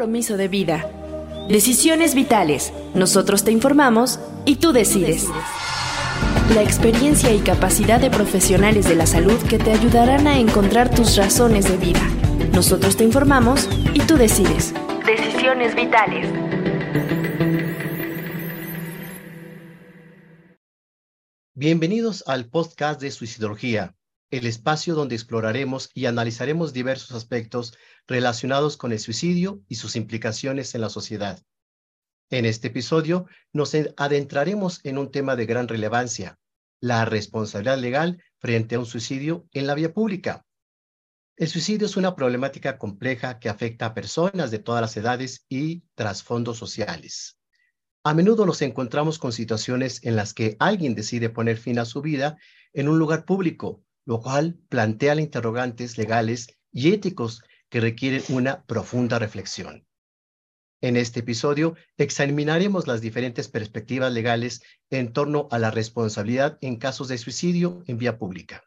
compromiso de vida. Decisiones vitales. Nosotros te informamos y tú decides. La experiencia y capacidad de profesionales de la salud que te ayudarán a encontrar tus razones de vida. Nosotros te informamos y tú decides. Decisiones vitales. Bienvenidos al podcast de Suicidología, el espacio donde exploraremos y analizaremos diversos aspectos relacionados con el suicidio y sus implicaciones en la sociedad. En este episodio nos adentraremos en un tema de gran relevancia, la responsabilidad legal frente a un suicidio en la vía pública. El suicidio es una problemática compleja que afecta a personas de todas las edades y trasfondos sociales. A menudo nos encontramos con situaciones en las que alguien decide poner fin a su vida en un lugar público, lo cual plantea interrogantes legales y éticos que requieren una profunda reflexión. En este episodio examinaremos las diferentes perspectivas legales en torno a la responsabilidad en casos de suicidio en vía pública.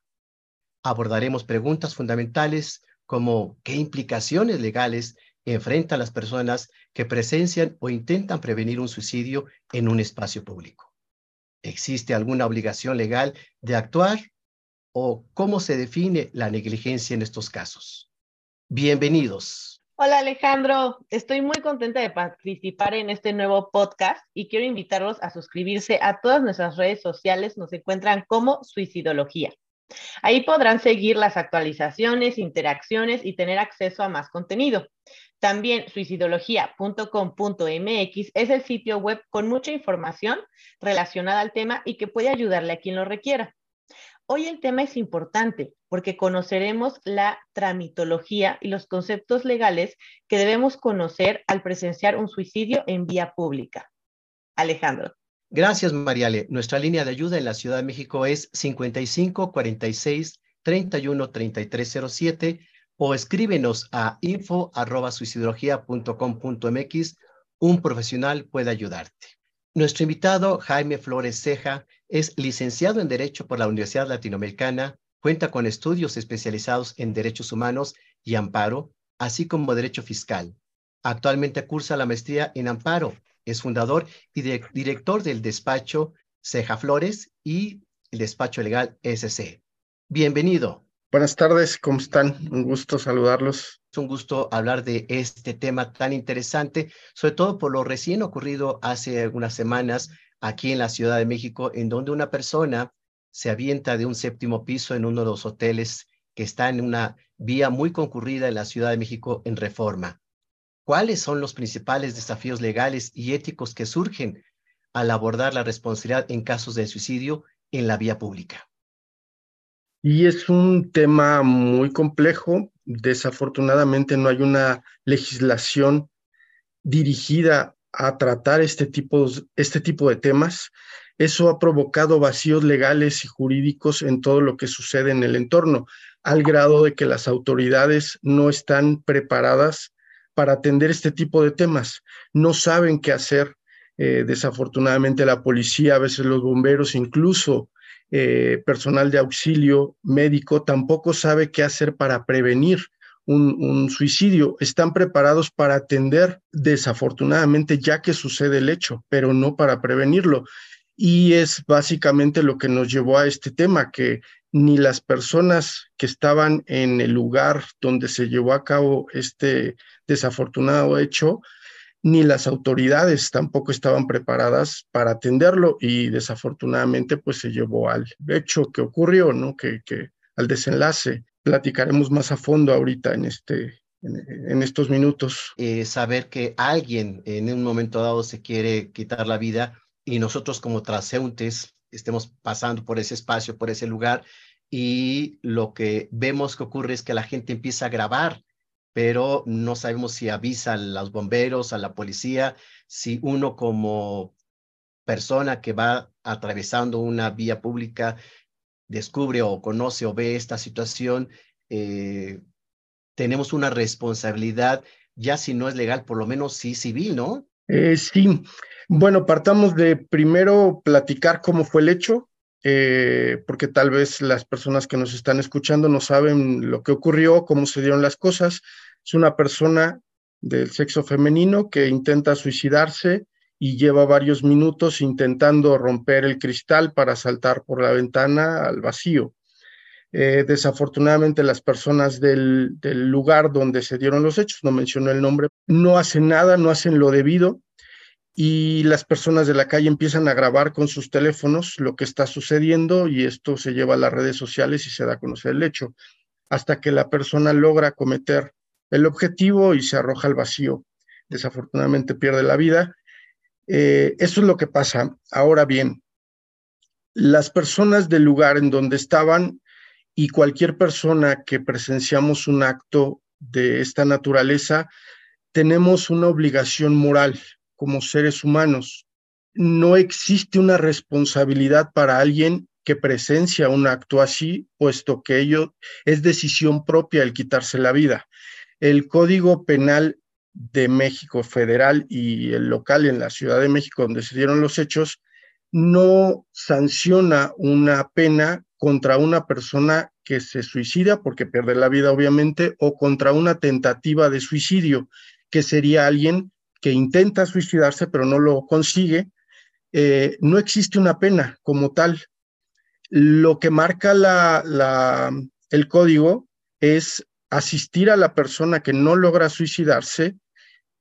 Abordaremos preguntas fundamentales como qué implicaciones legales enfrentan las personas que presencian o intentan prevenir un suicidio en un espacio público. ¿Existe alguna obligación legal de actuar o cómo se define la negligencia en estos casos? Bienvenidos. Hola Alejandro, estoy muy contenta de participar en este nuevo podcast y quiero invitarlos a suscribirse a todas nuestras redes sociales. Nos encuentran como Suicidología. Ahí podrán seguir las actualizaciones, interacciones y tener acceso a más contenido. También suicidología.com.mx es el sitio web con mucha información relacionada al tema y que puede ayudarle a quien lo requiera. Hoy el tema es importante porque conoceremos la tramitología y los conceptos legales que debemos conocer al presenciar un suicidio en vía pública. Alejandro. Gracias, Mariale. Nuestra línea de ayuda en la Ciudad de México es 55 46 31 o escríbenos a info Un profesional puede ayudarte. Nuestro invitado, Jaime Flores Ceja, es licenciado en Derecho por la Universidad Latinoamericana, cuenta con estudios especializados en Derechos Humanos y Amparo, así como Derecho Fiscal. Actualmente cursa la maestría en Amparo, es fundador y director del despacho Ceja Flores y el despacho legal SC. Bienvenido. Buenas tardes, ¿cómo están? Un gusto saludarlos. Es un gusto hablar de este tema tan interesante, sobre todo por lo recién ocurrido hace algunas semanas aquí en la Ciudad de México, en donde una persona se avienta de un séptimo piso en uno de los hoteles que está en una vía muy concurrida en la Ciudad de México en reforma. ¿Cuáles son los principales desafíos legales y éticos que surgen al abordar la responsabilidad en casos de suicidio en la vía pública? Y es un tema muy complejo. Desafortunadamente no hay una legislación dirigida a tratar este tipo, este tipo de temas. Eso ha provocado vacíos legales y jurídicos en todo lo que sucede en el entorno, al grado de que las autoridades no están preparadas para atender este tipo de temas. No saben qué hacer. Eh, desafortunadamente la policía, a veces los bomberos, incluso eh, personal de auxilio médico tampoco sabe qué hacer para prevenir un, suicidio. Están preparados para atender, desafortunadamente, ya que sucede el hecho, pero no para prevenirlo. Y es básicamente lo que nos llevó a este tema, que ni las personas que estaban en el lugar donde se llevó a cabo este desafortunado hecho ni las autoridades tampoco estaban preparadas para atenderlo y desafortunadamente pues se llevó al hecho que ocurrió, ¿no? Que, que al desenlace. Platicaremos más a fondo ahorita en este, en, estos minutos. Eh, saber que alguien en un momento dado se quiere quitar la vida y nosotros como transeúntes estemos pasando por ese espacio, por ese lugar y lo que vemos que ocurre es que la gente empieza a grabar pero no sabemos si avisa a los bomberos, a la policía, si uno como persona que va atravesando una vía pública descubre o conoce o ve esta situación, eh, tenemos una responsabilidad, ya si no es legal, por lo menos sí civil, ¿no? Eh, sí, bueno, partamos de primero platicar cómo fue el hecho, eh, porque tal vez las personas que nos están escuchando no saben lo que ocurrió, cómo se dieron las cosas. Es una persona del sexo femenino que intenta suicidarse y lleva varios minutos intentando romper el cristal para saltar por la ventana al vacío. Eh, desafortunadamente las personas del, del, lugar donde se dieron los hechos, no mencionó el nombre, no hacen nada, no hacen lo debido y las personas de la calle empiezan a grabar con sus teléfonos lo que está sucediendo y esto se lleva a las redes sociales y se da a conocer el hecho, hasta que la persona logra cometer el objetivo y se arroja al vacío. Desafortunadamente pierde la vida eh, eso es lo que pasa. Ahora bien, las personas del lugar en donde estaban y cualquier persona que presenciamos un acto de esta naturaleza, tenemos una obligación moral como seres humanos. No existe una responsabilidad para alguien que presencia un acto así, puesto que ello es decisión propia el quitarse la vida. El Código Penal de México federal y el local en la Ciudad de México donde se dieron los hechos, no sanciona una pena contra una persona que se suicida porque pierde la vida obviamente o contra una tentativa de suicidio, que sería alguien que intenta suicidarse pero no lo consigue. Eh, no existe una pena como tal. Lo que marca el código es asistir a la persona que no logra suicidarse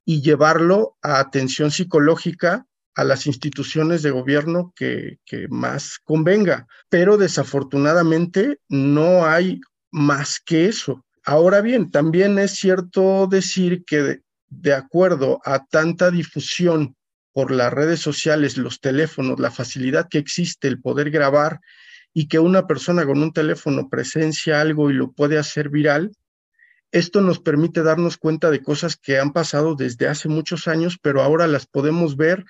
y llevarlo a atención psicológica a las instituciones de gobierno que, más convenga. Pero desafortunadamente no hay más que eso. Ahora bien, también es cierto decir que de, acuerdo a tanta difusión por las redes sociales, los teléfonos, la facilidad que existe, el poder grabar y que una persona con un teléfono presencia algo y lo puede hacer viral, esto nos permite darnos cuenta de cosas que han pasado desde hace muchos años, pero ahora las podemos ver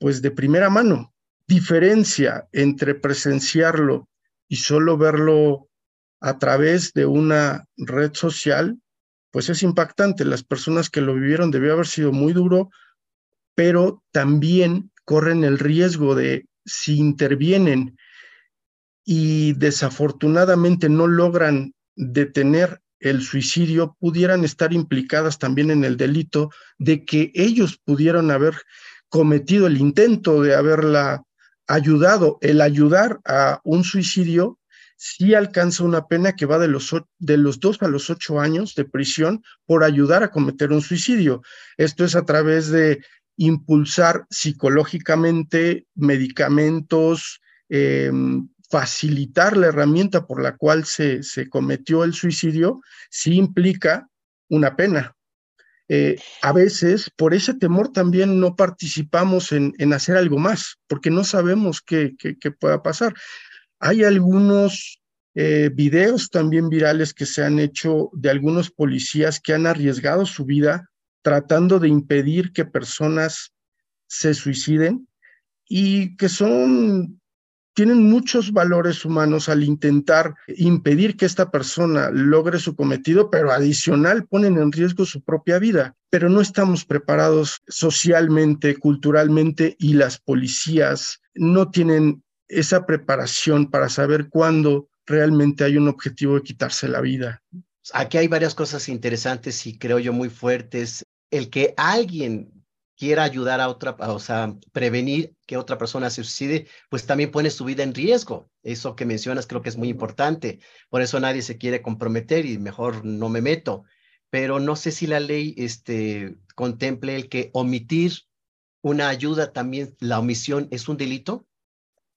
pues de primera mano. Diferencia entre presenciarlo y solo verlo a través de una red social, pues es impactante. Las personas que lo vivieron debió haber sido muy duro, pero también corren el riesgo de si intervienen y desafortunadamente no logran detener el suicidio pudieran estar implicadas también en el delito de que ellos pudieran haber cometido el intento de haberla ayudado. El ayudar a un suicidio sí alcanza una pena que va de los, de los dos a los ocho años de prisión por ayudar a cometer un suicidio. Esto es a través de impulsar psicológicamente medicamentos, eh, facilitar la herramienta por la cual se, se cometió el suicidio, sí implica una pena. Eh, a veces, por ese temor, también no participamos en, en hacer algo más, porque no sabemos qué, qué, pueda pasar. Hay algunos eh, videos también virales que se han hecho de algunos policías que han arriesgado su vida tratando de impedir que personas se suiciden y que son tienen muchos valores humanos al intentar impedir que esta persona logre su cometido, pero adicional ponen en riesgo su propia vida. Pero no estamos preparados socialmente, culturalmente y las policías no tienen esa preparación para saber cuándo realmente hay un objetivo de quitarse la vida. Aquí hay varias cosas interesantes y creo yo muy fuertes. El que alguien quiera ayudar a otra, o sea, prevenir que otra persona se suicide, pues también pone su vida en riesgo. Eso que mencionas creo que es muy importante. Por eso nadie se quiere comprometer y mejor no me meto. Pero no sé si la ley este, contemple el que omitir una ayuda también, la omisión es un delito.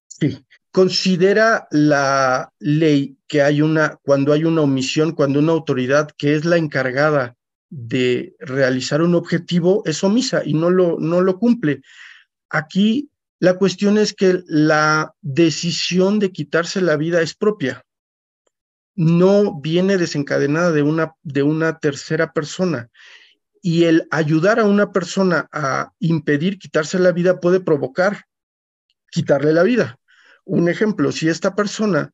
Sí, considera la ley que hay una, cuando hay una omisión, cuando una autoridad que es la encargada de realizar un objetivo es omisa y no lo, no lo cumple. Aquí la cuestión es que la decisión de quitarse la vida es propia, no viene desencadenada de una, de una tercera persona. Y el ayudar a una persona a impedir quitarse la vida puede provocar quitarle la vida. Un ejemplo, si esta persona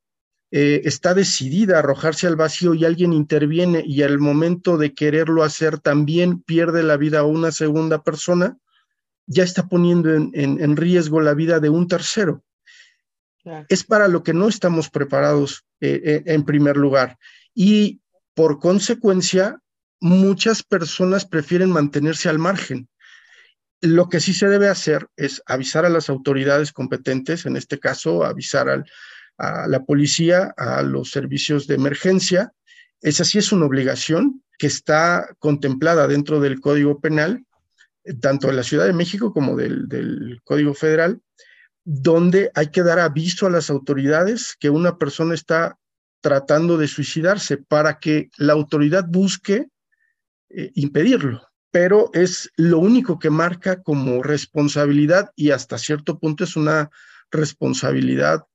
eh, está decidida a arrojarse al vacío y alguien interviene y al momento de quererlo hacer también pierde la vida a una segunda persona, ya está poniendo en, riesgo la vida de un tercero. Es para lo que no estamos preparados eh, eh, en primer lugar. Y por consecuencia, muchas personas prefieren mantenerse al margen. Lo que sí se debe hacer es avisar a las autoridades competentes, en este caso avisar a la policía, a los servicios de emergencia. Esa sí es una obligación que está contemplada dentro del Código Penal, tanto de la Ciudad de México como del, del Código Federal, donde hay que dar aviso a las autoridades que una persona está tratando de suicidarse para que la autoridad busque eh, impedirlo. Pero es lo único que marca como responsabilidad y hasta cierto punto es una responsabilidad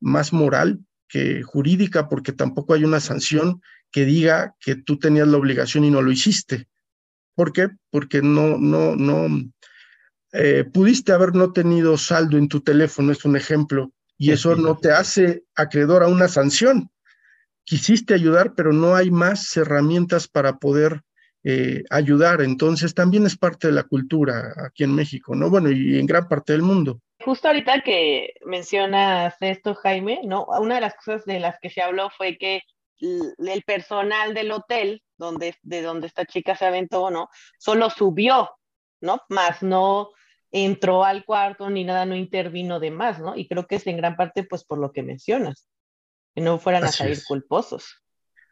más moral que jurídica, porque tampoco hay una sanción que diga que tú tenías la obligación y no lo hiciste. ¿Por qué? Porque no, no, no, eh, pudiste haber no tenido saldo en tu teléfono, es un ejemplo, y eso no te hace acreedor a una sanción. Quisiste ayudar, pero no hay más herramientas para poder eh, ayudar. Entonces también es parte de la cultura aquí en México, ¿no? Bueno, y en gran parte del mundo. Justo ahorita que mencionas esto, Jaime, ¿no? Una de las cosas de las que se habló fue que el personal del hotel donde, de donde esta chica se aventó, ¿no? Solo subió, ¿no? Más no entró al cuarto ni nada, no intervino de más, ¿no? Y creo que es en gran parte, pues, por lo que mencionas, que no fueran a salir culposos.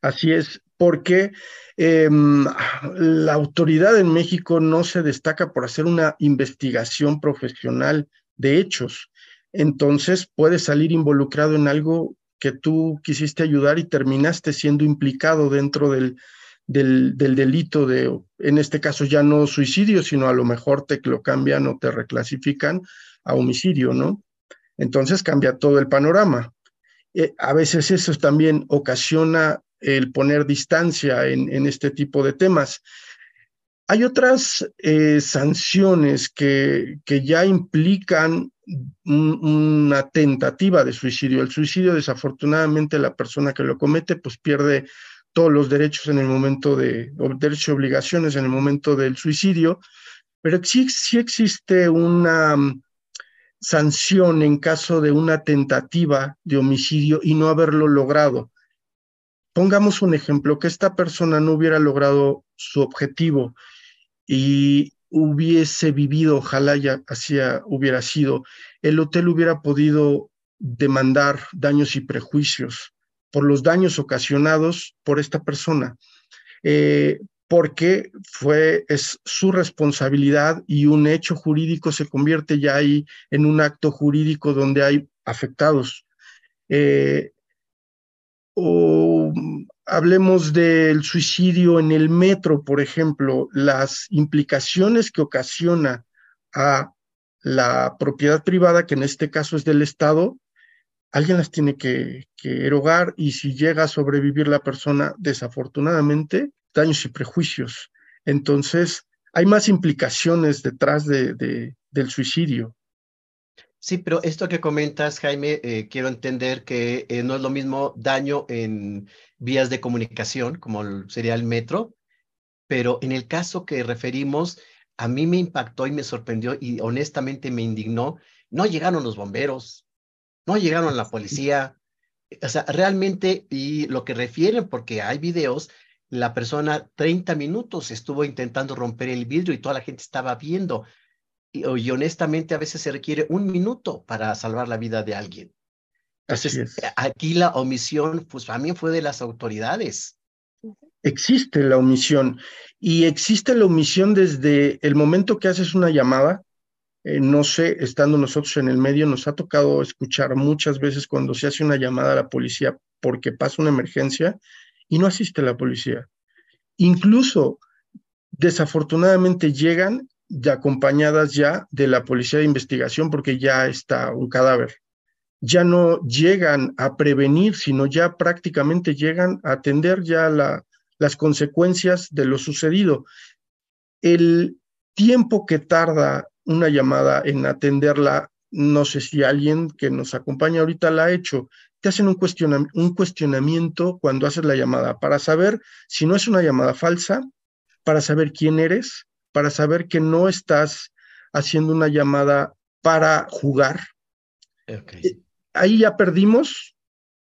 Así es, porque em, la autoridad en México no se destaca por hacer una investigación profesional de hechos. Entonces puede salir involucrado en algo que tú quisiste ayudar y terminaste siendo implicado dentro del, del, delito de, en este caso ya no suicidio, sino a lo mejor te lo cambian o te reclasifican a homicidio, ¿no? Entonces cambia todo el panorama. Eh, a veces eso también ocasiona el poner distancia en, este tipo de temas. Hay otras eh, sanciones que, que, ya implican una tentativa de suicidio. El suicidio, desafortunadamente, la persona que lo comete, pues pierde todos los derechos en el momento de, derechos y obligaciones en el momento del suicidio, pero sí, sí existe una mm, sanción en caso de una tentativa de homicidio y no haberlo logrado. Pongamos un ejemplo, que esta persona no hubiera logrado su objetivo y hubiese vivido, ojalá ya así hubiera sido, el hotel hubiera podido demandar daños y prejuicios por los daños ocasionados por esta persona, eh, porque fue, es su responsabilidad y un hecho jurídico se convierte ya ahí en un acto jurídico donde hay afectados. Eh, o hablemos del suicidio en el metro, por ejemplo, las implicaciones que ocasiona a la propiedad privada, que en este caso es del Estado, alguien las tiene que, erogar y si llega a sobrevivir la persona, desafortunadamente, daños y prejuicios. Entonces, hay más implicaciones detrás de, del suicidio. Sí, pero esto que comentas, Jaime, eh, quiero entender que eh, no es lo mismo daño en vías de comunicación, como sería el metro, pero en el caso que referimos, a mí me impactó y me sorprendió y honestamente me indignó. No llegaron los bomberos, no llegaron la policía. O sea, realmente, y lo que refieren, porque hay videos, la persona 30 minutos estuvo intentando romper el vidrio y toda la gente estaba viendo. Y, honestamente, a veces se requiere un minuto para salvar la vida de alguien. Entonces, aquí la omisión, pues también fue de las autoridades. Existe la omisión y existe la omisión desde el momento que haces una llamada, eh, no sé, estando nosotros en el medio, nos ha tocado escuchar muchas veces cuando se hace una llamada a la policía porque pasa una emergencia y no asiste la policía. Incluso, desafortunadamente, llegan ya acompañadas ya de la policía de investigación porque ya está un cadáver. Ya no llegan a prevenir, sino ya prácticamente llegan a atender ya la, las consecuencias de lo sucedido. El tiempo que tarda una llamada en atenderla, no sé si alguien que nos acompaña ahorita la ha hecho, te hacen un, un cuestionamiento cuando haces la llamada para saber si no es una llamada falsa, para saber quién eres, para saber que no estás haciendo una llamada para jugar. Eh, ahí ya perdimos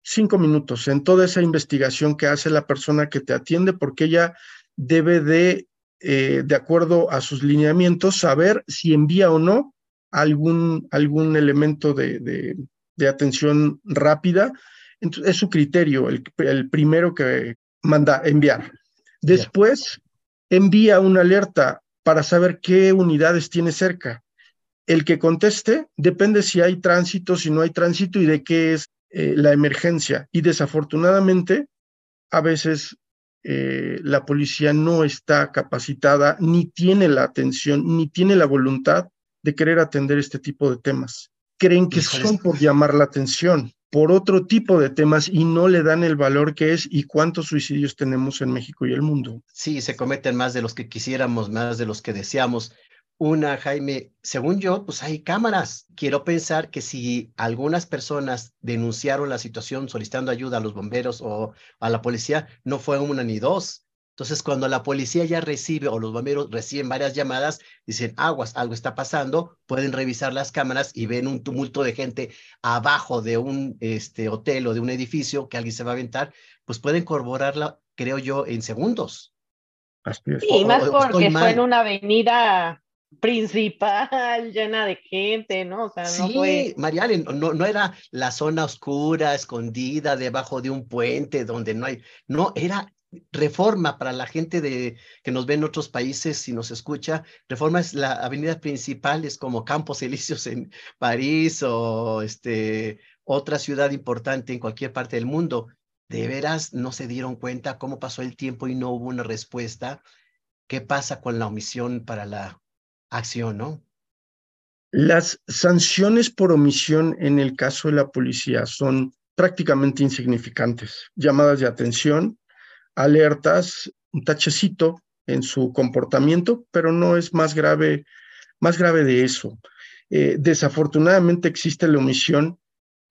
cinco minutos en toda esa investigación que hace la persona que te atiende, porque ella debe de, eh, de acuerdo a sus lineamientos, saber si envía o no algún, algún elemento de, de, atención rápida. Entonces, es su criterio, el, el primero que manda enviar. Después, envía una alerta para saber qué unidades tiene cerca. El que conteste depende si hay tránsito, si no hay tránsito y de qué es eh, la emergencia. Y desafortunadamente, a veces eh, la policía no está capacitada, ni tiene la atención, ni tiene la voluntad de querer atender este tipo de temas. Creen que son por llamar la atención, por otro tipo de temas y no le dan el valor que es y cuántos suicidios tenemos en México y el mundo. Sí, se cometen más de los que quisiéramos, más de los que deseamos. Una, Jaime, según yo, pues hay cámaras. Quiero pensar que si algunas personas denunciaron la situación solicitando ayuda a los bomberos o a la policía, no fue una ni dos. Entonces, cuando la policía ya recibe o los bomberos reciben varias llamadas, dicen, aguas, algo está pasando, pueden revisar las cámaras y ven un tumulto de gente abajo de un este, hotel o de un edificio que alguien se va a aventar, pues pueden corroborarla, creo yo, en segundos. Sí, más porque fue en una avenida principal, llena de gente, ¿no? O sea, no sí, Mariale, no, no era la zona oscura, escondida, debajo de un puente donde no hay, no, era Reforma para la gente de, que nos ve en otros países y nos escucha. Reforma es la avenida principal, es como Campos Elíseos en París o este, otra ciudad importante en cualquier parte del mundo. ¿De veras no se dieron cuenta cómo pasó el tiempo y no hubo una respuesta? ¿Qué pasa con la omisión para la acción, no? Las sanciones por omisión en el caso de la policía son prácticamente insignificantes. Llamadas de atención, alertas, un tachecito en su comportamiento, pero no es más grave, más grave de eso. Eh, desafortunadamente existe la omisión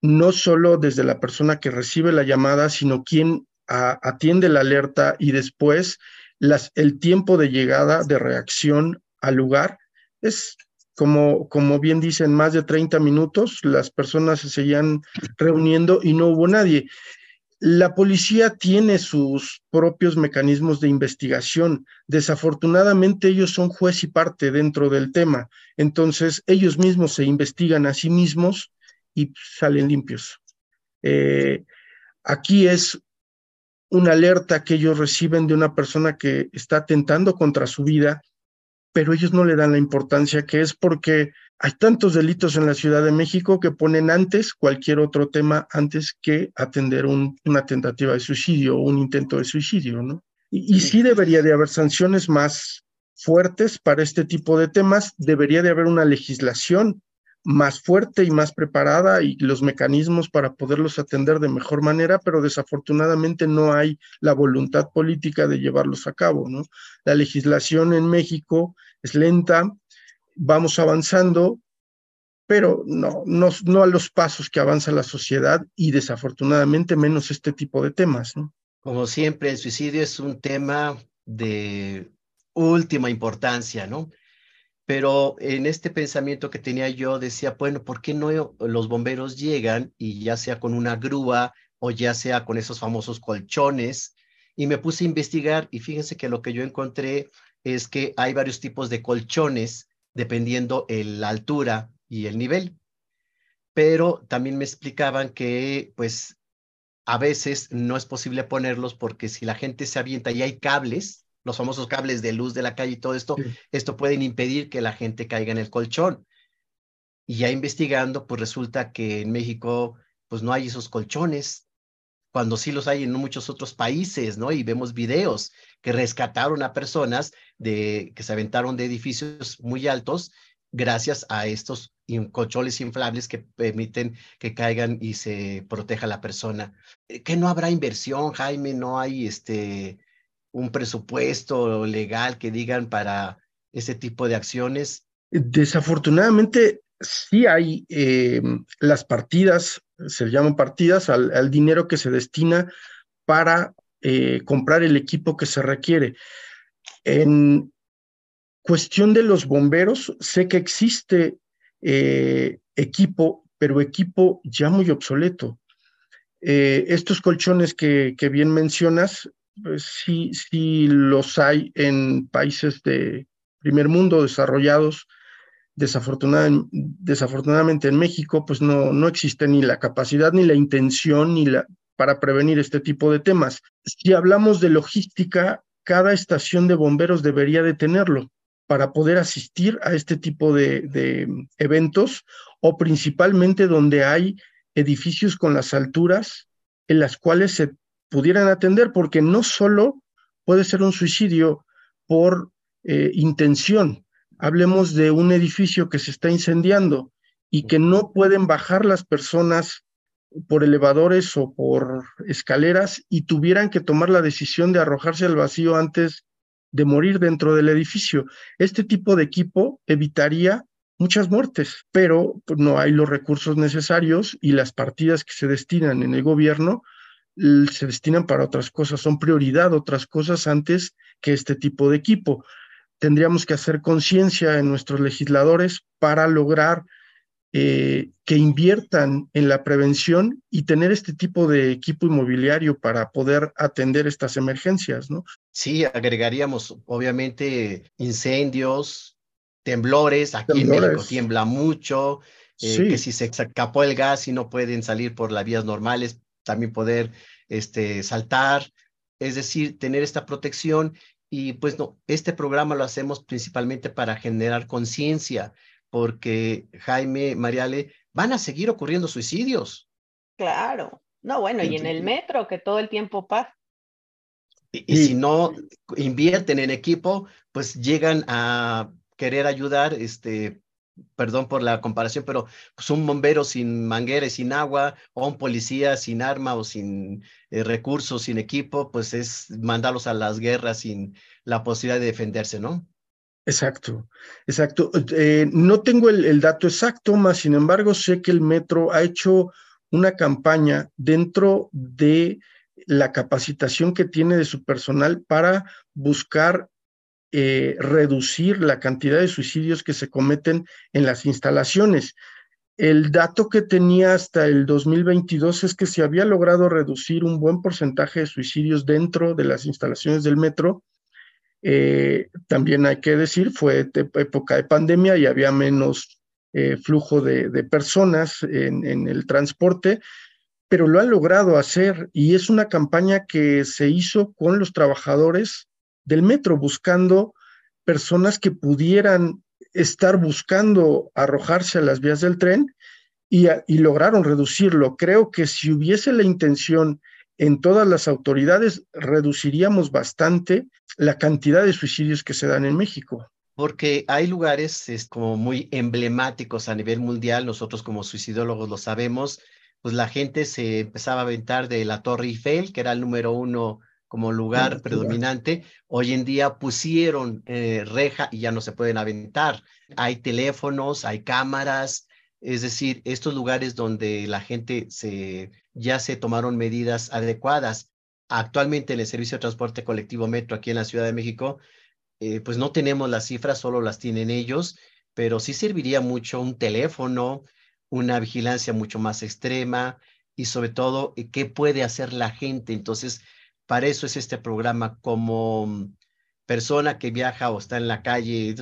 no solo desde la persona que recibe la llamada, sino quien atiende la alerta y después el tiempo de llegada, de reacción al lugar es como, como bien dicen, más de 30 minutos, las personas se seguían reuniendo y no hubo nadie. La policía tiene sus propios mecanismos de investigación. Desafortunadamente ellos son juez y parte dentro del tema. Entonces ellos mismos se investigan a sí mismos y salen limpios. Eh, aquí es una alerta que ellos reciben de una persona que está atentando contra su vida pero ellos no le dan la importancia que es porque hay tantos delitos en la Ciudad de México que ponen antes cualquier otro tema antes que atender una tentativa de suicidio o un intento de suicidio, ¿no? Y, y sí debería de haber sanciones más fuertes para este tipo de temas, debería de haber una legislación más fuerte y más preparada y los mecanismos para poderlos atender de mejor manera, pero desafortunadamente no hay la voluntad política de llevarlos a cabo, ¿no? La legislación en México es lenta, vamos avanzando, pero no, no, no a los pasos que avanza la sociedad y desafortunadamente menos este tipo de temas, ¿no? Como siempre, el suicidio es un tema de última importancia, ¿no? Pero en este pensamiento que tenía yo decía, bueno, ¿por qué no los bomberos llegan y ya sea con una grúa o ya sea con esos famosos colchones? Y me puse a investigar y fíjense que lo que yo encontré es que hay varios tipos de colchones dependiendo la altura y el nivel. Pero también me explicaban que pues a veces no es posible ponerlos porque si la gente se avienta y hay cables, los famosos cables de luz de la calle y todo esto, esto pueden impedir que la gente caiga en el colchón. Y ya investigando, pues resulta que en México, pues no hay esos colchones, cuando sí los hay en muchos otros países, ¿no? Y vemos videos que rescataron a personas de, que se aventaron de edificios muy altos gracias a estos colchones inflables que permiten que caigan y se proteja la persona. Que no habrá inversión, Jaime, no hay este un presupuesto legal que digan para ese tipo de acciones? Desafortunadamente, sí hay eh, las partidas, se llaman partidas, al, dinero que se destina para eh, comprar el equipo que se requiere. En cuestión de los bomberos, sé que existe eh, equipo, pero equipo ya muy obsoleto. estos colchones que, que bien mencionas pues, sí, sí los hay en países de primer mundo desarrollados. Desafortunadamente en México, pues no, no existe ni la capacidad, ni la intención, ni la, para prevenir este tipo de temas. Si hablamos de logística, cada estación de bomberos debería de tenerlo para poder asistir a este tipo de, eventos o principalmente donde hay edificios con las alturas en las cuales se pudieran atender, porque no solo puede ser un suicidio por eh, intención. Hablemos de un edificio que se está incendiando y que no pueden bajar las personas por elevadores o por escaleras y tuvieran que tomar la decisión de arrojarse al vacío antes de morir dentro del edificio. Este tipo de equipo evitaría muchas muertes, pero no hay los recursos necesarios y las partidas que se destinan en el gobierno se destinan para otras cosas, son prioridad otras cosas antes que este tipo de equipo. Tendríamos que hacer conciencia en nuestros legisladores para lograr eh, que inviertan en la prevención y tener este tipo de equipo inmobiliario para poder atender estas emergencias, ¿no? Sí, agregaríamos obviamente incendios, temblores, aquí en México tiembla mucho, eh, que si se escapó el gas y no pueden salir por las vías normales, también poder este, saltar, es decir, tener esta protección y pues no, este programa lo hacemos principalmente para generar conciencia porque Jaime, Mariale, van a seguir ocurriendo suicidios. Claro, no, bueno, y en el metro que todo el tiempo pasa. Y, si no invierten en equipo, pues llegan a querer ayudar, este, perdón por la comparación, pero pues un bombero sin manguera y sin agua, o un policía sin arma o sin eh, recursos, sin equipo, pues es mandarlos a las guerras sin la posibilidad de defenderse, ¿no? Exacto, exacto. Eh, no tengo el, dato exacto, más sin embargo sé que el metro ha hecho una campaña dentro de la capacitación que tiene de su personal para buscar eh, reducir la cantidad de suicidios que se cometen en las instalaciones. El dato que tenía hasta el 2022 es que se había logrado reducir un buen porcentaje de suicidios dentro de las instalaciones del metro eh, también hay que decir, fue época de pandemia y había menos eh, flujo de, personas en, el transporte, pero lo han logrado hacer y es una campaña que se hizo con los trabajadores del metro, buscando personas que pudieran estar buscando arrojarse a las vías del tren y, lograron reducirlo. Creo que si hubiese la intención en todas las autoridades, reduciríamos bastante la cantidad de suicidios que se dan en México. Porque hay lugares es, como muy emblemáticos a nivel mundial, nosotros como suicidólogos lo sabemos, pues la gente se empezaba a aventar de la Torre Eiffel, que era el número uno como lugar predominante. Hoy en día pusieron eh, reja y ya no se pueden aventar. Hay teléfonos, hay cámaras, es decir, estos lugares donde la gente se, ya se tomaron medidas adecuadas. Actualmente en el servicio de transporte colectivo Metro aquí en la Ciudad de México, eh, pues no tenemos las cifras, solo las tienen ellos, pero sí serviría mucho un teléfono, una vigilancia mucho más extrema y sobre todo eh, qué puede hacer la gente. Entonces, para eso es este programa como persona que viaja o está en la calle,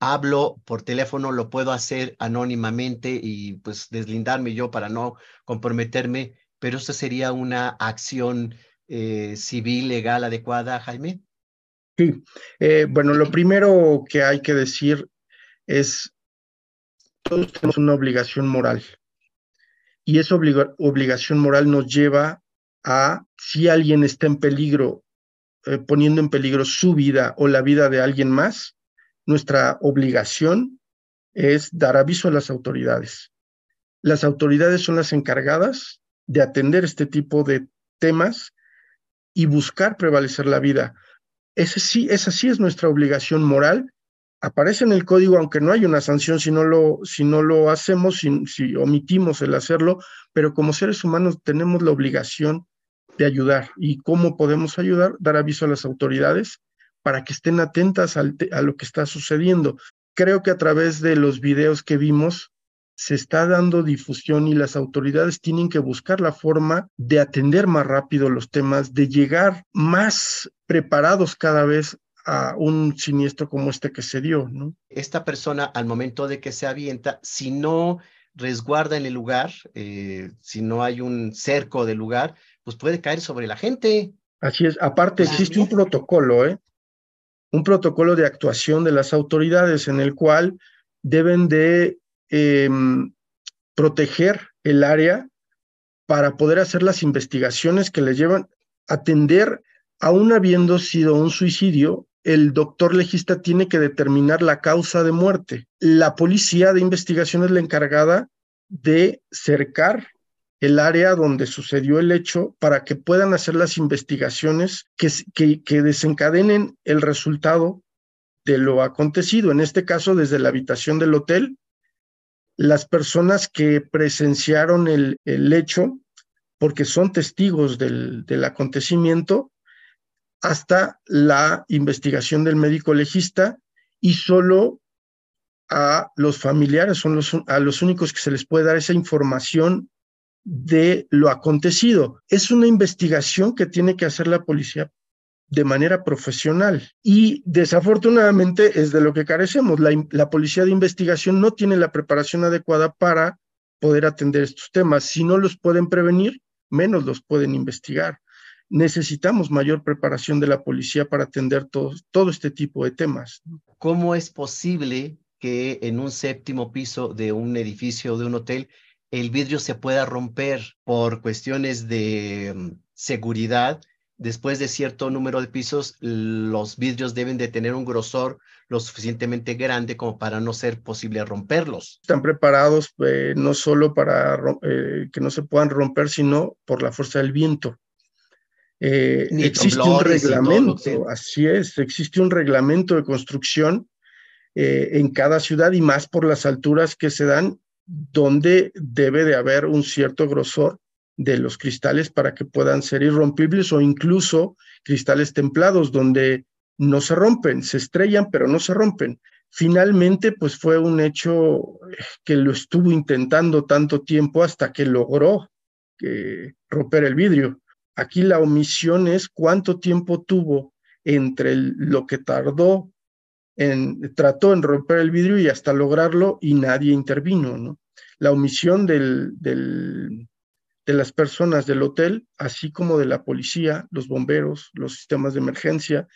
hablo por teléfono, lo puedo hacer anónimamente y pues deslindarme yo para no comprometerme, pero esto sería una acción eh, civil, legal adecuada, Jaime. Sí, eh, bueno, lo primero que hay que decir es, todos tenemos una obligación moral y esa obligación moral nos lleva a, si alguien está en peligro, eh, poniendo en peligro su vida o la vida de alguien más, nuestra obligación es dar aviso a las autoridades. Las autoridades son las encargadas de atender este tipo de temas y buscar prevalecer la vida. Ese sí, esa sí es nuestra obligación moral. Aparece en el código, aunque no hay una sanción si no lo, si no lo hacemos, si, si omitimos el hacerlo, pero como seres humanos tenemos la obligación de ayudar. ¿Y cómo podemos ayudar? Dar aviso a las autoridades para que estén atentas a lo que está sucediendo. Creo que a través de los videos que vimos, se está dando difusión y las autoridades tienen que buscar la forma de atender más rápido los temas, de llegar más preparados cada vez a un siniestro como este que se dio. Esta persona al momento de que se avienta, si no resguarda en el lugar, eh, si no hay un cerco del lugar, pues puede caer sobre la gente. Así es. Aparte existe un protocolo, ¿eh? Un protocolo de actuación de las autoridades en el cual deben de em, proteger el área para poder hacer las investigaciones que les llevan a atender, aún habiendo sido un suicidio, el doctor legista tiene que determinar la causa de muerte. La policía de investigación es la encargada de cercar el área donde sucedió el hecho para que puedan hacer las investigaciones que, que, desencadenen el resultado de lo acontecido. En este caso, desde la habitación del hotel, las personas que presenciaron el, el hecho, porque son testigos del, del acontecimiento, hasta la investigación del médico legista y solo a los familiares son los, a los únicos que se les puede dar esa información de lo acontecido. Es una investigación que tiene que hacer la policía de manera profesional y desafortunadamente es de lo que carecemos. La, la policía de investigación no tiene la preparación adecuada para poder atender estos temas. Si no los pueden prevenir, menos los pueden investigar necesitamos mayor preparación de la policía para atender todo, todo este tipo de temas. ¿Cómo es posible que en un séptimo piso de un edificio, de un hotel, el vidrio se pueda romper por cuestiones de mm, seguridad? Después de cierto número de pisos, los vidrios deben de tener un grosor lo suficientemente grande como para no ser posible romperlos. Están preparados eh, no solo para eh, que no se puedan romper, sino por la fuerza del viento. Eh, existe un reglamento, así es, existe un reglamento de construcción eh, en cada ciudad y más por las alturas que se dan, donde debe de haber un cierto grosor de los cristales para que puedan ser irrompibles o incluso cristales templados donde no se rompen, se estrellan pero no se rompen. Finalmente, pues fue un hecho que lo estuvo intentando tanto tiempo hasta que logró que romper el vidrio. Aquí la omisión es cuánto tiempo tuvo entre lo que tardó trató en romper el vidrio y hasta lograrlo y nadie intervino, ¿no? La omisión de las personas del hotel, así como de la policía, los bomberos, los sistemas de emergencia,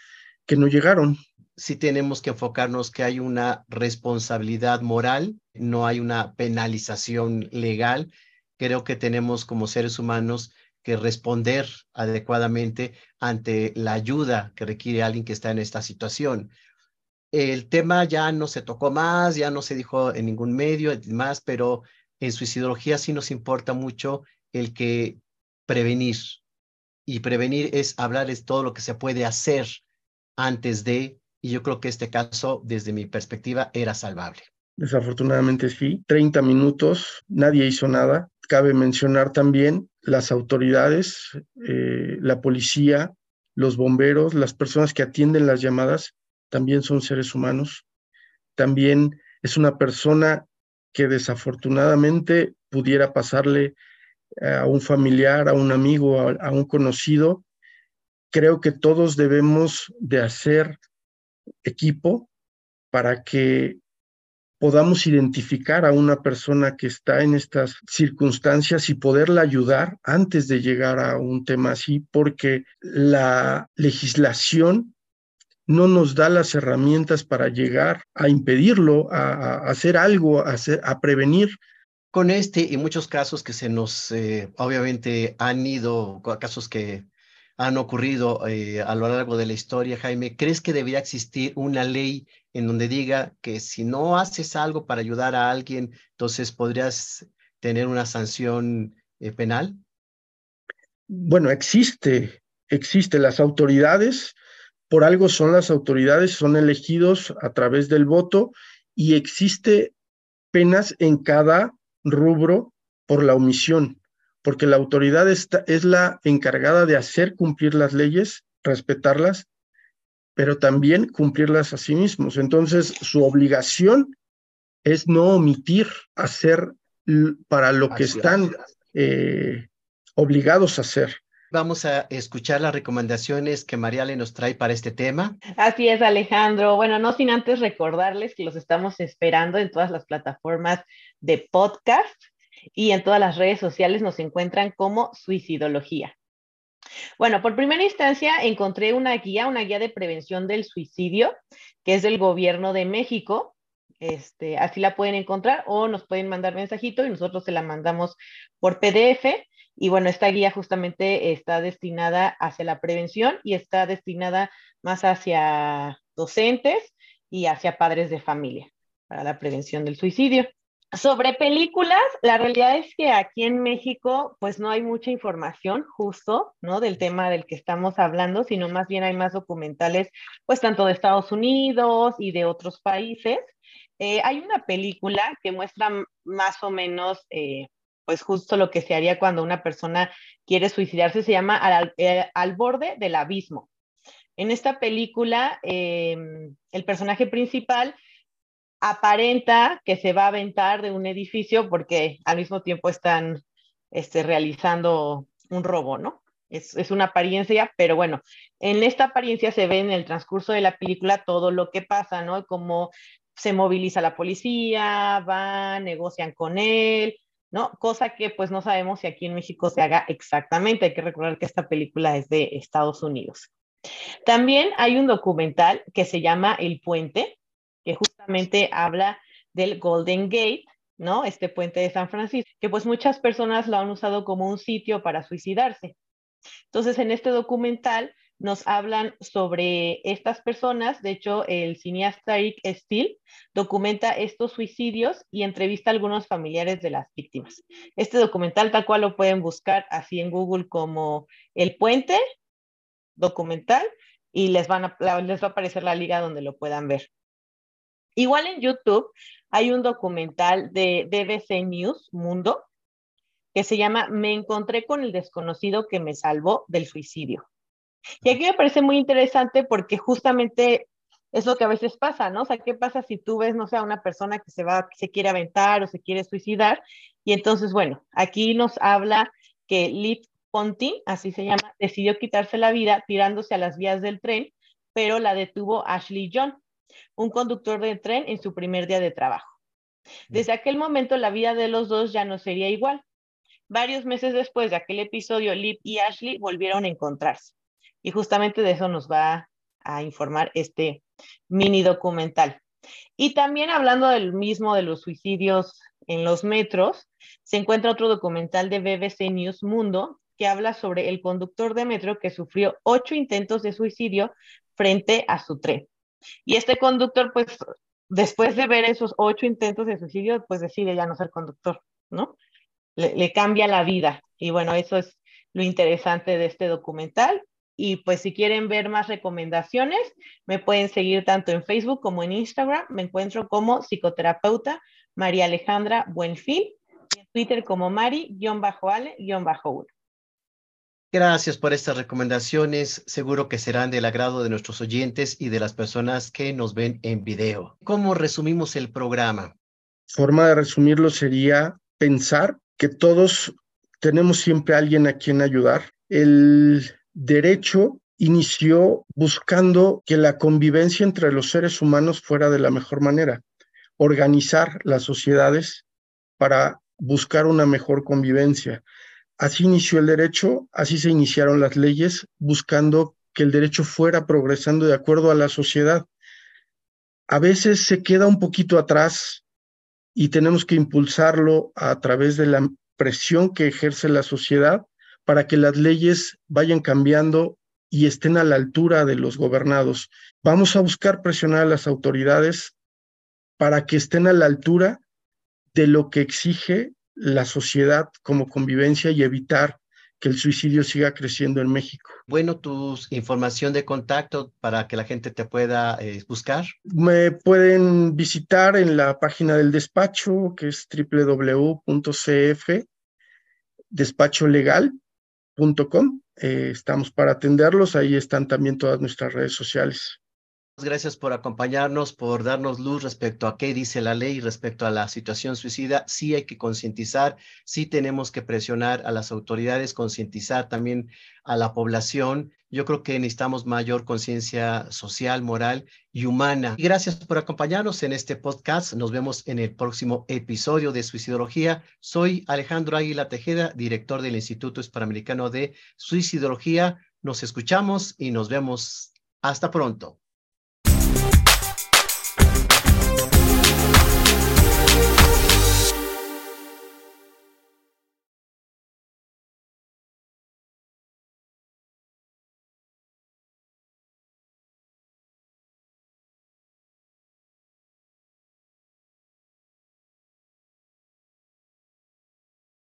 que no llegaron. Sí tenemos que enfocarnos que hay una responsabilidad moral, no hay una penalización legal. Creo que tenemos como seres humanos que responder adecuadamente ante la ayuda que requiere alguien que está en esta situación. El tema ya no se tocó más, ya no se dijo en ningún medio más, pero en suicidología sí nos importa mucho el que prevenir. Y prevenir es hablar de todo lo que se puede hacer antes de, y yo creo que este caso, desde mi perspectiva, era salvable. Desafortunadamente sí, 30 minutos, nadie hizo nada. Cabe mencionar también las autoridades, eh, la policía, los bomberos, las personas que atienden las llamadas, también son seres humanos. También es una persona que desafortunadamente pudiera pasarle a un familiar, a un amigo, a, un conocido. Creo que todos debemos de hacer equipo para que podamos identificar a una persona que está en estas circunstancias y poderla ayudar antes de llegar a un tema así, porque la legislación no nos da las herramientas para llegar a impedirlo, a, hacer algo, a, a, prevenir. Con este y muchos casos que se nos, eh, obviamente, han ido, casos que han ocurrido eh, a lo largo de la historia, Jaime, ¿crees que debería existir una ley en donde diga que si no haces algo para ayudar a alguien, entonces podrías tener una sanción eh, penal? Bueno, existe, existe. Las autoridades, por algo son las autoridades, son elegidos a través del voto y existe penas en cada rubro por la omisión, porque la autoridad está, es la encargada de hacer cumplir las leyes, respetarlas pero también cumplirlas a sí mismos. Entonces, su obligación es no omitir hacer para lo que están eh, obligados a hacer. Vamos a escuchar las recomendaciones que Mariale nos trae para este tema. Así es, Alejandro. Bueno, no sin antes recordarles que los estamos esperando en todas las plataformas de podcast y en todas las redes sociales nos encuentran como Suicidología. Bueno, por primera instancia encontré una guía, una guía de prevención del suicidio, que es del gobierno de México. Este, así la pueden encontrar o nos pueden mandar mensajito y nosotros se la mandamos por PDF. Y bueno, esta guía justamente está destinada hacia la prevención y está destinada más hacia docentes y hacia padres de familia para la prevención del suicidio. Sobre películas, la realidad es que aquí en México pues no hay mucha información justo, ¿no? Del tema del que estamos hablando, sino más bien hay más documentales pues tanto de Estados Unidos y de otros países. Eh, hay una película que muestra más o menos eh, pues justo lo que se haría cuando una persona quiere suicidarse, se llama Al, eh, borde del abismo. En esta película, em, el personaje principal aparenta que se va a aventar de un edificio porque al mismo tiempo están este, realizando un robo, ¿no? Es, es, una apariencia, pero bueno, en esta apariencia se ve en el transcurso de la película todo lo que pasa, ¿no? Cómo se moviliza la policía, van, negocian con él, ¿no? Cosa que pues no sabemos si aquí en México se haga exactamente. Hay que recordar que esta película es de Estados Unidos. También hay un documental que se llama El Puente, que justamente habla del Golden Gate, ¿no? Este puente de San Francisco, que pues muchas personas lo han usado como un sitio para suicidarse. Entonces, en este documental nos hablan sobre estas personas. De hecho, el cineasta Eric Steele documenta estos suicidios y entrevista a algunos familiares de las víctimas. Este documental, tal cual lo pueden buscar así en Google como El Puente documental y les, les va a aparecer la liga donde lo puedan ver. Igual en YouTube hay un documental de BBC News Mundo que se llama Me encontré con el desconocido que me salvó del suicidio. Y aquí me parece muy interesante porque justamente es lo que a veces pasa, ¿no? O sea, ¿qué pasa si tú ves, no sé, a una persona que se va, que se quiere aventar o se quiere suicidar? Y entonces, bueno, aquí nos habla que Liv Ponty, así se llama, decidió quitarse la vida tirándose a las vías del tren, pero la detuvo Ashley John un conductor de tren en su primer día de trabajo. Desde aquel momento la vida de los dos ya no sería igual. Varios meses después de aquel episodio, Liv y Ashley volvieron a encontrarse. Y justamente de eso nos va a informar este mini documental. Y también hablando del mismo de los suicidios en los metros, se encuentra otro documental de BBC News Mundo que habla sobre el conductor de metro que sufrió ocho intentos de suicidio frente a su tren. Y este conductor, pues, después de ver esos ocho intentos de suicidio, pues decide ya no ser conductor, ¿no? Le, cambia la vida. Y bueno, eso es lo interesante de este documental. Y pues si quieren ver más recomendaciones, me pueden seguir tanto en Facebook como en Instagram. Me encuentro como psicoterapeuta María Alejandra Buenfil y en Twitter como Mari-Ale-1. Gracias por estas recomendaciones. Seguro que serán del agrado de nuestros oyentes y de las personas que nos ven en video. ¿Cómo resumimos el programa? Forma de resumirlo sería pensar que todos tenemos siempre a alguien a quien ayudar. El derecho inició buscando que la convivencia entre los seres humanos fuera de la mejor manera, organizar las sociedades para buscar una mejor convivencia. Así inició el derecho, así se iniciaron las leyes, buscando que el derecho fuera progresando de acuerdo a la sociedad. A veces se queda un poquito atrás y tenemos que impulsarlo a través de la presión que ejerce la sociedad para que las leyes vayan cambiando y estén a la altura de los gobernados. Vamos a buscar presionar a las autoridades para que estén a la altura de lo que exige la sociedad como convivencia y evitar que el suicidio siga creciendo en México. Bueno, tu información de contacto para que la gente te pueda eh, buscar. Me pueden visitar en la página del despacho, que es Eh, estamos para atenderlos, ahí están también todas nuestras redes sociales. Gracias por acompañarnos, por darnos luz respecto a qué dice la ley respecto a la situación suicida. Sí hay que concientizar, sí tenemos que presionar a las autoridades, concientizar también a la población. Yo creo que necesitamos mayor conciencia social, moral y humana. Gracias por acompañarnos en este podcast. Nos vemos en el próximo episodio de Suicidología. Soy Alejandro Águila Tejeda, director del Instituto Hispanoamericano de Suicidología. Nos escuchamos y nos vemos. Hasta pronto.